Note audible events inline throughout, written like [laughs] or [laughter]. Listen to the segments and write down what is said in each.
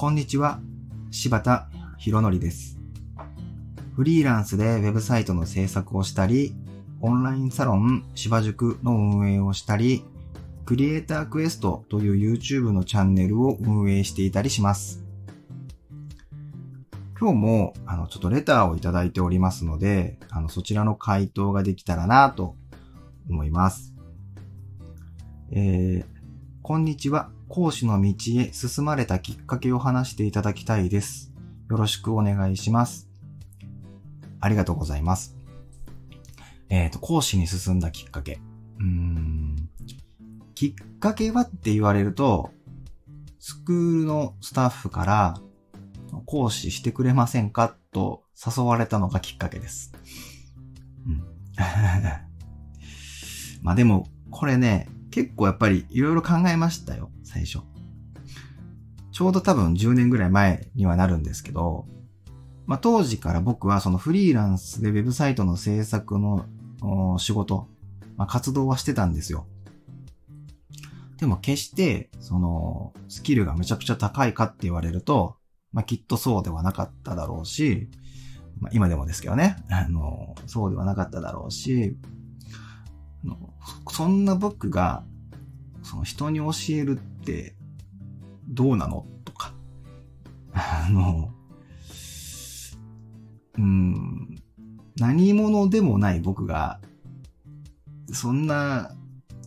こんにちは、柴田博則です。フリーランスでウェブサイトの制作をしたり、オンラインサロン芝塾の運営をしたり、クリエイタークエストという YouTube のチャンネルを運営していたりします。今日も、あの、ちょっとレターをいただいておりますので、あの、そちらの回答ができたらなと思います。えー、こんにちは。講師の道へ進まれたきっかけを話していただきたいです。よろしくお願いします。ありがとうございます。えっ、と、講師に進んだきっかけ。うーん。きっかけはって言われると、スクールのスタッフから、講師してくれませんかと誘われたのがきっかけです。うん。[laughs] まあでも、これね、結構やっぱりいろいろ考えましたよ、最初。ちょうど多分10年ぐらい前にはなるんですけど、まあ当時から僕はそのフリーランスでウェブサイトの制作の仕事、まあ活動はしてたんですよ。でも決して、その、スキルがめちゃくちゃ高いかって言われると、まあきっとそうではなかっただろうし、まあ今でもですけどね、あの、そうではなかっただろうし、のそんな僕が、その人に教えるってどうなのとか、あの、うん、何者でもない僕が、そんな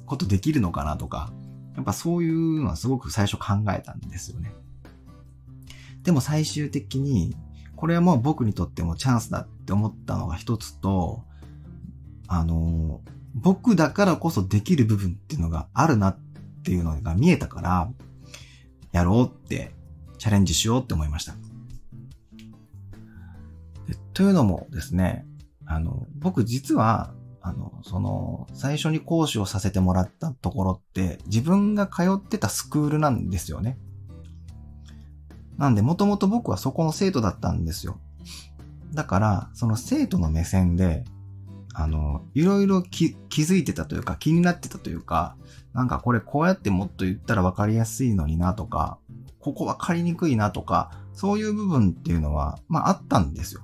ことできるのかなとか、やっぱそういうのはすごく最初考えたんですよね。でも最終的に、これはもう僕にとってもチャンスだって思ったのが一つと、あの、僕だからこそできる部分っていうのがあるなっていうのが見えたから、やろうって、チャレンジしようって思いました。というのもですね、あの、僕実は、あの、その、最初に講師をさせてもらったところって、自分が通ってたスクールなんですよね。なんで、もともと僕はそこの生徒だったんですよ。だから、その生徒の目線で、あの、いろいろ気づいてたというか気になってたというか、なんかこれこうやってもっと言ったら分かりやすいのになとか、ここ分かりにくいなとか、そういう部分っていうのは、まああったんですよ。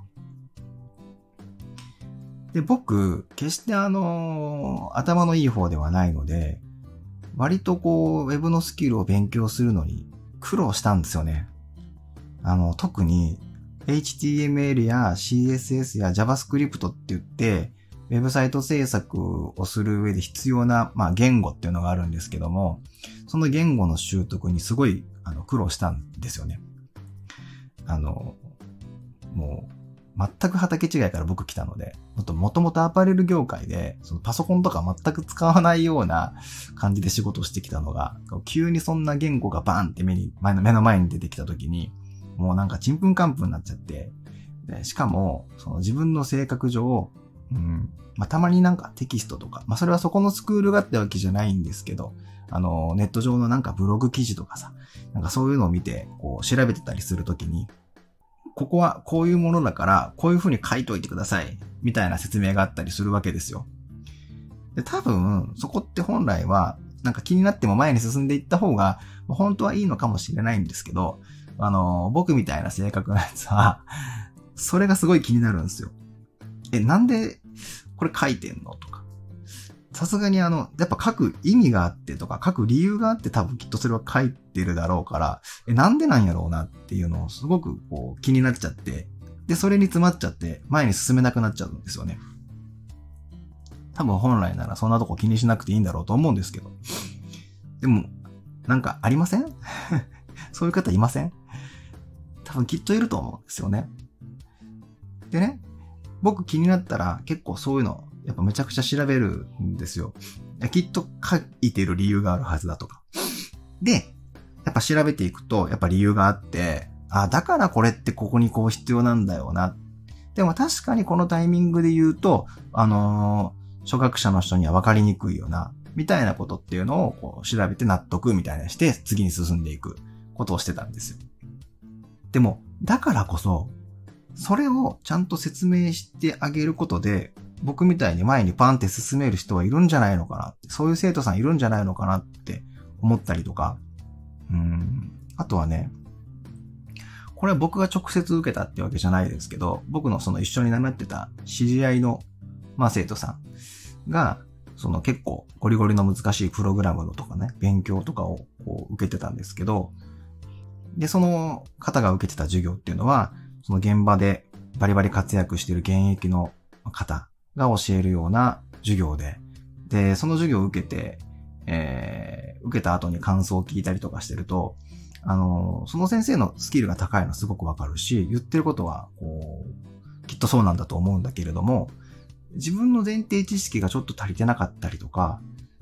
で、僕、決してあの、頭のいい方ではないので、割とこう、ウェブのスキルを勉強するのに苦労したんですよね。あの、特に HTML や CSS や JavaScript って言って、ウェブサイト制作をする上で必要な、まあ、言語っていうのがあるんですけども、その言語の習得にすごいあの苦労したんですよね。あの、もう、全く畑違いから僕来たので、もともとアパレル業界で、そのパソコンとか全く使わないような感じで仕事をしてきたのが、急にそんな言語がバーンって目に、前の目の前に出てきた時に、もうなんかちんぷんかんぷんになっちゃって、でしかも、その自分の性格上、うん。まあ、たまになんかテキストとか、まあ、それはそこのスクールがあってわけじゃないんですけど、あの、ネット上のなんかブログ記事とかさ、なんかそういうのを見て、こう、調べてたりするときに、ここはこういうものだから、こういう風に書いといてください、みたいな説明があったりするわけですよ。で、多分、そこって本来は、なんか気になっても前に進んでいった方が、本当はいいのかもしれないんですけど、あの、僕みたいな性格のやつは、それがすごい気になるんですよ。え、なんでこれ書いてんのとか。さすがにあの、やっぱ書く意味があってとか、書く理由があって多分きっとそれは書いてるだろうから、え、なんでなんやろうなっていうのをすごくこう気になっちゃって、で、それに詰まっちゃって前に進めなくなっちゃうんですよね。多分本来ならそんなとこ気にしなくていいんだろうと思うんですけど。でも、なんかありません？[laughs] そういう方いません？多分きっといると思うんですよね。でね、僕気になったら結構そういうの、やっぱめちゃくちゃ調べるんですよ。きっと書いてる理由があるはずだとか。で、やっぱ調べていくと、やっぱ理由があって、あ、だからこれってここにこう必要なんだよな。でも確かにこのタイミングで言うと、あのー初学者の人には分かりにくいよな、みたいなことっていうのをこう調べて納得みたいなして次に進んでいくことをしてたんですよ。でも、だからこそ、それをちゃんと説明してあげることで、僕みたいに前にパンって進める人はいるんじゃないのかなって、そういう生徒さんいるんじゃないのかなって思ったりとか、うん。あとはね、これは僕が直接受けたってわけじゃないですけど、僕のその一緒に習ってた知り合いの、まあ生徒さんが、その結構ゴリゴリの難しいプログラムのとかね、勉強とかをこう受けてたんですけど、で、その方が受けてた授業っていうのは、その現場でバリバリ活躍している現役の方が教えるような授業で、で、その授業を受けて、えー、受けた後に感想を聞いたりとかしてると、あの、その先生のスキルが高いのはすごくわかるし、言ってることは、こう、きっとそうなんだと思うんだけれども、自分の前提知識がちょっと足りてなかったりとか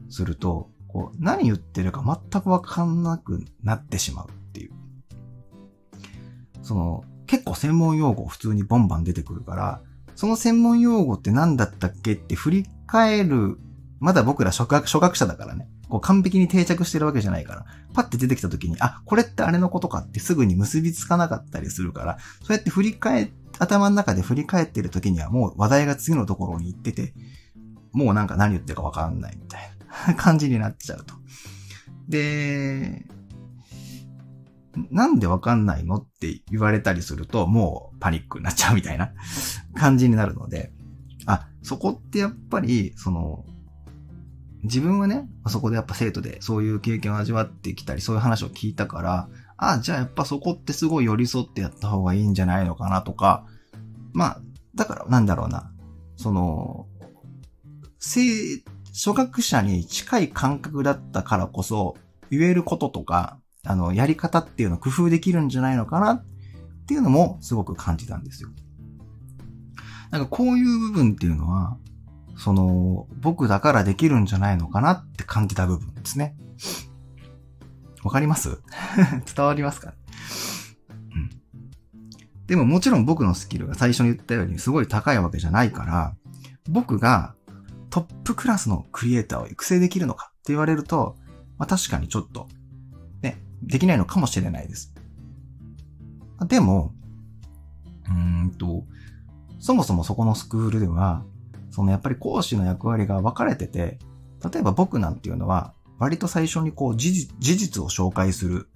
すると、こう、何言ってるか全くわかんなくなってしまうっていう。その、結構専門用語普通にボンバン出てくるから、その専門用語って何だったっけって振り返る、まだ僕ら初学初学者だからね。こう完璧に定着してるわけじゃないから、パッて出てきた時に、あ、これってあれのことかってすぐに結びつかなかったりするから、そうやって振り返、頭の中で振り返ってる時にはもう話題が次のところに行ってて、もうなんか何言ってるかわかんないみたいな感じになっちゃうと。で、なんでわかんないのって言われたりすると、もうパニックになっちゃうみたいな感じになるので、あ、そこってやっぱり、その、自分はね、そこでやっぱ生徒でそういう経験を味わってきたり、そういう話を聞いたから、あ、じゃあやっぱそこってすごい寄り添ってやった方がいいんじゃないのかなとか、まあ、だからなんだろうな、その、生、初学者に近い感覚だったからこそ、言えることとか、あの、やり方っていうのを工夫できるんじゃないのかなっていうのもすごく感じたんですよ。なんかこういう部分っていうのは、その、僕だからできるんじゃないのかなって感じた部分ですね。わかります？[laughs] 伝わりますか、うん、でももちろん僕のスキルが最初に言ったようにすごい高いわけじゃないから、僕がトップクラスのクリエイターを育成できるのかって言われると、まあ確かにちょっと、できないのかもしれないです。でも、うーんと、そもそもそこのスクールでは、そのやっぱり講師の役割が分かれてて、例えば僕なんていうのは、割と最初にこう事実事実を紹介する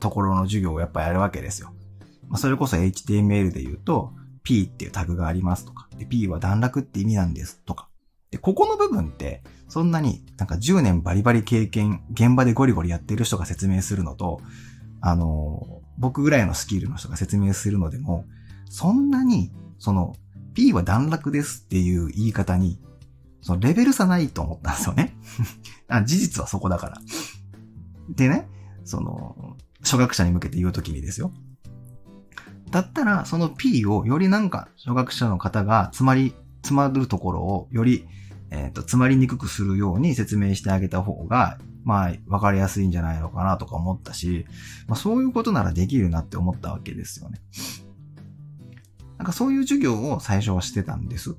ところの授業をやっぱやるわけですよ。まあ、それこそ HTML で言うと、P っていうタグがありますとか、で P は段落って意味なんですとか。で、ここの部分って、そんなになんか10年バリバリ経験、現場でゴリゴリやってる人が説明するのと、あの、僕ぐらいのスキルの人が説明するのでも、そんなに、その、P は段落ですっていう言い方に、そのレベル差ないと思ったんですよね。[laughs] あ事実はそこだから。でね、その、初学者に向けて言うときにですよ。だったら、その P をよりなんか、初学者の方が詰まり、詰まるところをより、えっ、ー、と、詰まりにくくするように説明してあげた方が、まあ、わかりやすいんじゃないのかなとか思ったし、まあそういうことならできるなって思ったわけですよね。なんかそういう授業を最初はしてたんです。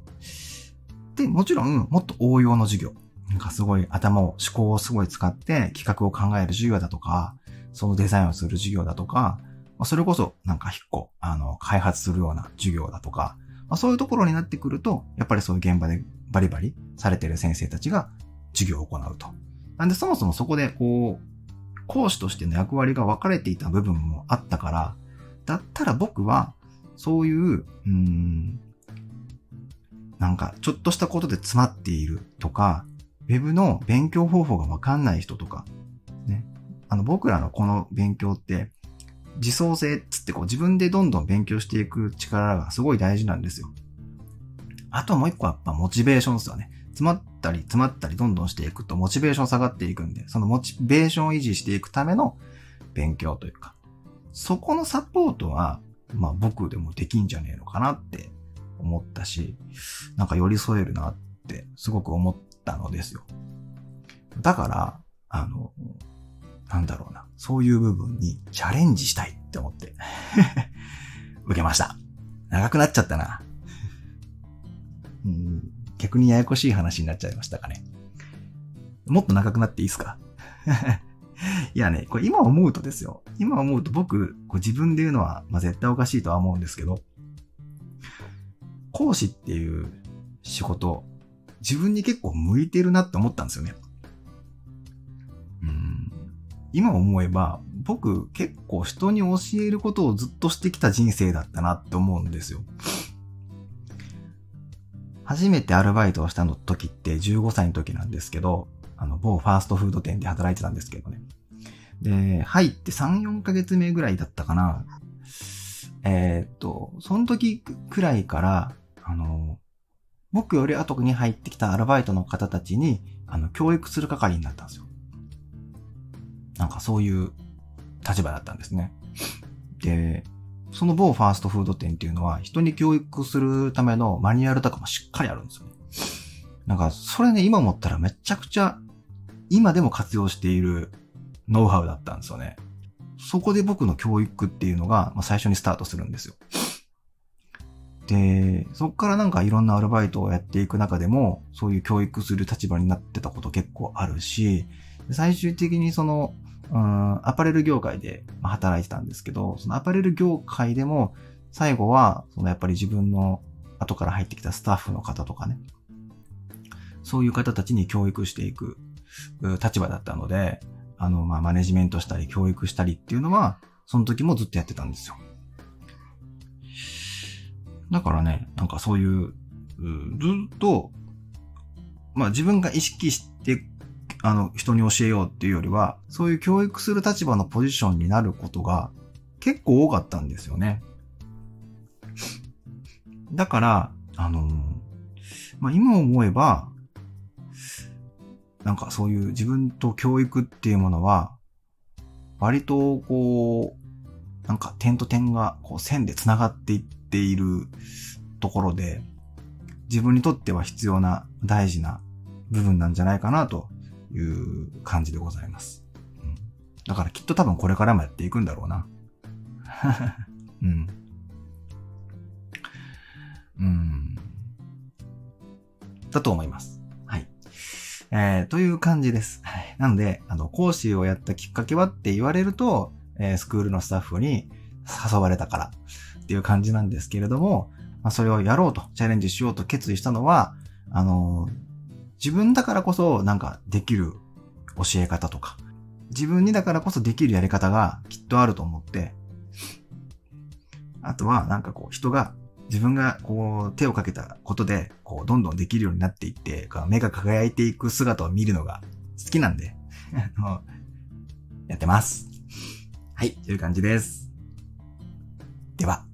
で、もちろん、もっと応用の授業。なんかすごい頭を、思考をすごい使って企画を考える授業だとか、そのデザインをする授業だとか、ま、それこそなんか一個、あの、開発するような授業だとか、まあ、そういうところになってくると、やっぱりそういう現場でバリバリされてる先生たちが授業を行うと。なんでそもそもそこでこう、講師としての役割が分かれていた部分もあったから、だったら僕はそういう、うん、なんか、ちょっとしたことで詰まっているとか、ウェブの勉強方法がわかんない人とか、ね。あの、僕らのこの勉強って、自走性っつってこう自分でどんどん勉強していく力がすごい大事なんですよ。あともう一個はやっぱモチベーションですよね。詰まったり詰まったりどんどんしていくとモチベーション下がっていくんで、そのモチベーションを維持していくための勉強というか、そこのサポートはまあ僕でもできんじゃねえのかなって思ったし、なんか寄り添えるなってすごく思ったのですよ。だから、あの、なんだろうな、そういう部分にチャレンジしたいって思って [laughs] 受けました。長くなっちゃったな。うん、逆にややこしい話になっちゃいましたかね。もっと長くなっていいですか？[laughs] いやね、これ今思うとですよ。今思うと僕、こう自分で言うのは、まあ、絶対おかしいとは思うんですけど、講師っていう仕事、自分に結構向いてるなって思ったんですよね。今思えば、僕結構人に教えることをずっとしてきた人生だったなって思うんですよ。初めてアルバイトをしたの時って15歳の時なんですけど、あの、某ファーストフード店で働いてたんですけどね。で、入って3、4ヶ月目ぐらいだったかな。えー、っと、その時くらいから、あの、僕より後に入ってきたアルバイトの方たちに、あの、教育する係になったんですよ。なんかそういう立場だったんですね。で、その某ファーストフード店っていうのは人に教育するためのマニュアルとかもしっかりあるんですよね。なんか、それね、今思ったらめちゃくちゃ今でも活用しているノウハウだったんですよね。そこで僕の教育っていうのが、まあ、最初にスタートするんですよ。で、そこからなんかいろんなアルバイトをやっていく中でも、そういう教育する立場になってたこと結構あるし、最終的にその、うん、アパレル業界で働いてたんですけど、そのアパレル業界でも、最後は、そのやっぱり自分の後から入ってきたスタッフの方とかね、そういう方たちに教育していく立場だったので、あの、まあ、マネジメントしたり、教育したりっていうのは、その時もずっとやってたんですよ。だからね、なんかそういう、うずっと、まあ自分が意識してあの、人に教えようっていうよりは、そういう教育する立場のポジションになることが結構多かったんですよね。だから、あのまあ、今思えば、なんかそういう自分と教育っていうものは、割とこう、なんか点と点がこう線で繋がっていっているところで、自分にとっては必要な大事な部分なんじゃないかなという感じでございます。うん、だからきっと多分これからもやっていくんだろうな。[laughs] うん。うん。だと思います。はい。えー、という感じです。はい。なので、あの、講師をやったきっかけはって言われると、えー、スクールのスタッフに誘われたからっていう感じなんですけれども、まあ、それをやろうと、チャレンジしようと決意したのは、あのー、自分だからこそなんかできる教え方とか、自分にだからこそできるやり方がきっとあると思って、あとはなんかこう人が自分がこう手をかけたことでこうどんどんできるようになっていって、目が輝いていく姿を見るのが好きなんで [laughs] やってます。はい、という感じです。では。